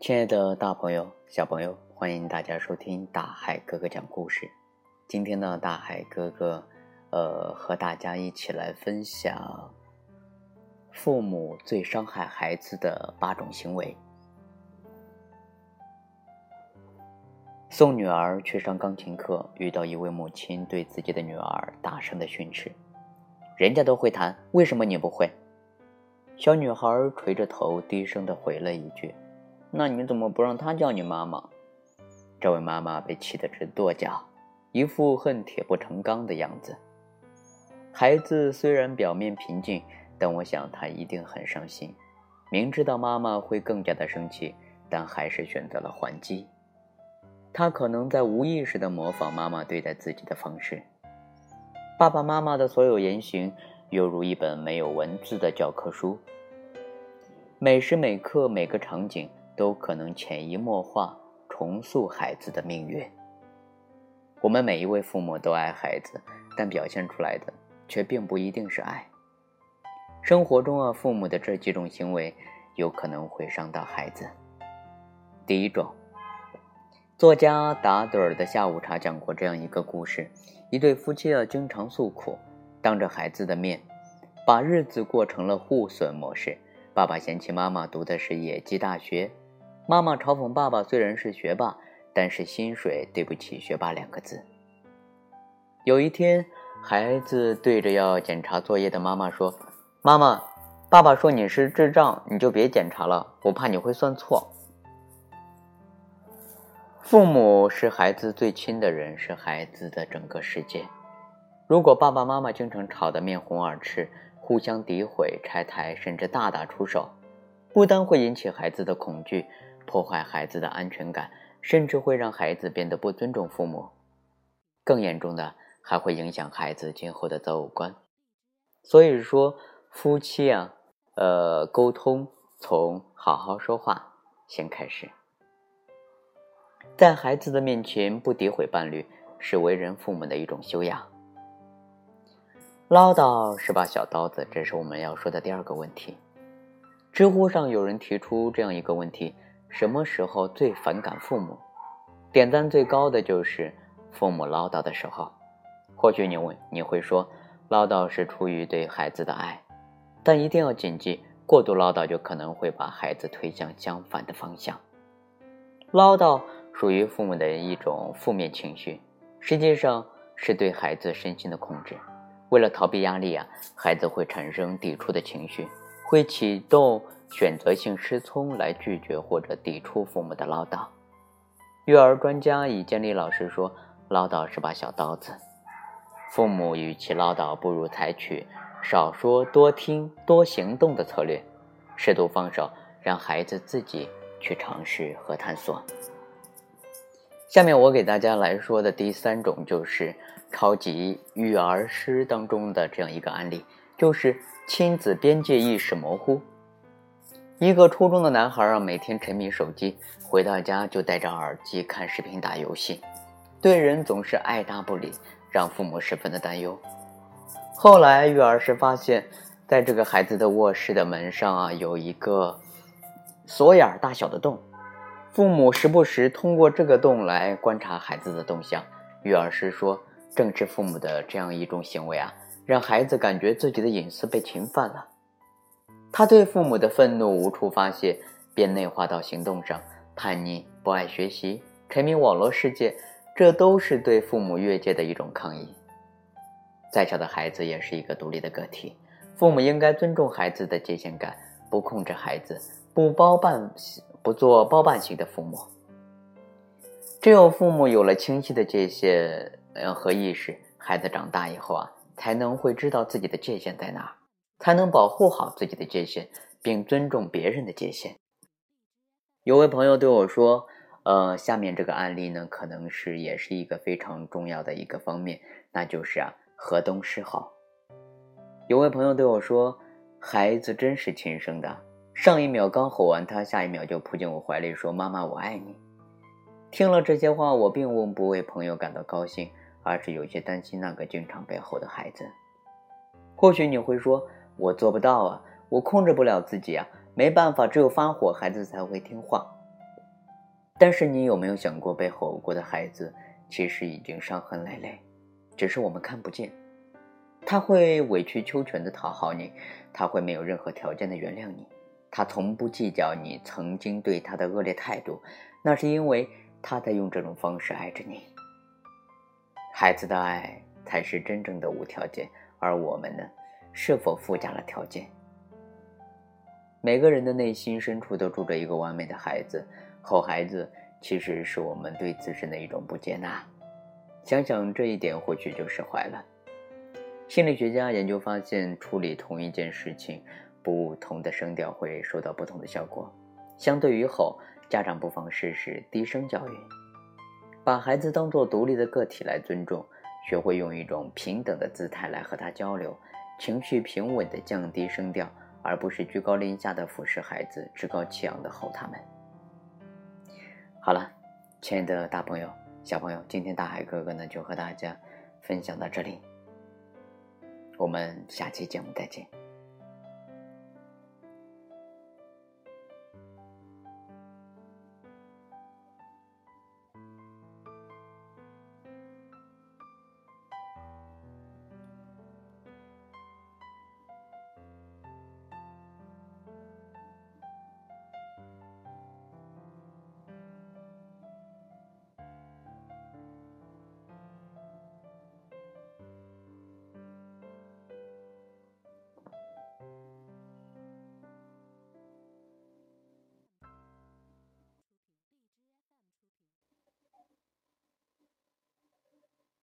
亲爱的大朋友、小朋友，欢迎大家收听大海哥哥讲故事。今天呢，大海哥哥，呃，和大家一起来分享父母最伤害孩子的八种行为。送女儿去上钢琴课，遇到一位母亲对自己的女儿大声的训斥：“人家都会弹，为什么你不会？”小女孩垂着头，低声的回了一句。那你怎么不让他叫你妈妈？这位妈妈被气得直跺脚，一副恨铁不成钢的样子。孩子虽然表面平静，但我想他一定很伤心。明知道妈妈会更加的生气，但还是选择了还击。他可能在无意识的模仿妈妈对待自己的方式。爸爸妈妈的所有言行，犹如一本没有文字的教科书，每时每刻每个场景。都可能潜移默化重塑孩子的命运。我们每一位父母都爱孩子，但表现出来的却并不一定是爱。生活中啊，父母的这几种行为有可能会伤到孩子。第一种，作家达德尔的下午茶讲过这样一个故事：一对夫妻啊，经常诉苦，当着孩子的面，把日子过成了互损模式。爸爸嫌弃妈妈读的是野鸡大学。妈妈嘲讽爸爸虽然是学霸，但是薪水对不起“学霸”两个字。有一天，孩子对着要检查作业的妈妈说：“妈妈，爸爸说你是智障，你就别检查了，我怕你会算错。”父母是孩子最亲的人，是孩子的整个世界。如果爸爸妈妈经常吵得面红耳赤，互相诋毁、拆台，甚至大打出手，不单会引起孩子的恐惧。破坏孩子的安全感，甚至会让孩子变得不尊重父母。更严重的，还会影响孩子今后的择偶观。所以说，夫妻啊，呃，沟通从好好说话先开始。在孩子的面前不诋毁伴侣，是为人父母的一种修养。唠叨是把小刀子，这是我们要说的第二个问题。知乎上有人提出这样一个问题。什么时候最反感父母？点赞最高的就是父母唠叨的时候。或许你问，你会说，唠叨是出于对孩子的爱，但一定要谨记，过度唠叨就可能会把孩子推向相反的方向。唠叨属于父母的一种负面情绪，实际上是对孩子身心的控制。为了逃避压力啊，孩子会产生抵触的情绪，会启动。选择性失聪来拒绝或者抵触父母的唠叨。育儿专家已建立老师说，唠叨是把小刀子，父母与其唠叨，不如采取少说多听多行动的策略，适度放手，让孩子自己去尝试和探索。下面我给大家来说的第三种就是超级育儿师当中的这样一个案例，就是亲子边界意识模糊。一个初中的男孩啊，每天沉迷手机，回到家就戴着耳机看视频、打游戏，对人总是爱答不理，让父母十分的担忧。后来育儿师发现，在这个孩子的卧室的门上啊，有一个锁眼大小的洞，父母时不时通过这个洞来观察孩子的动向。育儿师说，正是父母的这样一种行为啊，让孩子感觉自己的隐私被侵犯了。他对父母的愤怒无处发泄，便内化到行动上，叛逆、不爱学习、沉迷网络世界，这都是对父母越界的一种抗议。再小的孩子也是一个独立的个体，父母应该尊重孩子的界限感，不控制孩子，不包办，不做包办型的父母。只有父母有了清晰的界限呃和意识，孩子长大以后啊，才能会知道自己的界限在哪。才能保护好自己的界限，并尊重别人的界限。有位朋友对我说：“呃，下面这个案例呢，可能是也是一个非常重要的一个方面，那就是啊，河东狮吼。”有位朋友对我说：“孩子真是亲生的，上一秒刚吼完他，下一秒就扑进我怀里说‘妈妈，我爱你’。”听了这些话，我并不为朋友感到高兴，而是有些担心那个经常被吼的孩子。或许你会说。我做不到啊，我控制不了自己啊，没办法，只有发火，孩子才会听话。但是你有没有想过，被吼过的孩子其实已经伤痕累累，只是我们看不见。他会委曲求全的讨好你，他会没有任何条件的原谅你，他从不计较你曾经对他的恶劣态度，那是因为他在用这种方式爱着你。孩子的爱才是真正的无条件，而我们呢，是否附加了条件？每个人的内心深处都住着一个完美的孩子，吼孩子其实是我们对自身的一种不接纳。想想这一点，或许就释怀了。心理学家研究发现，处理同一件事情，不同的声调会收到不同的效果。相对于吼，家长不妨试试低声教育，把孩子当作独立的个体来尊重，学会用一种平等的姿态来和他交流，情绪平稳的降低声调，而不是居高临下的俯视孩子，趾高气扬的吼他们。好了，亲爱的大朋友、小朋友，今天大海哥哥呢就和大家分享到这里。我们下期节目再见。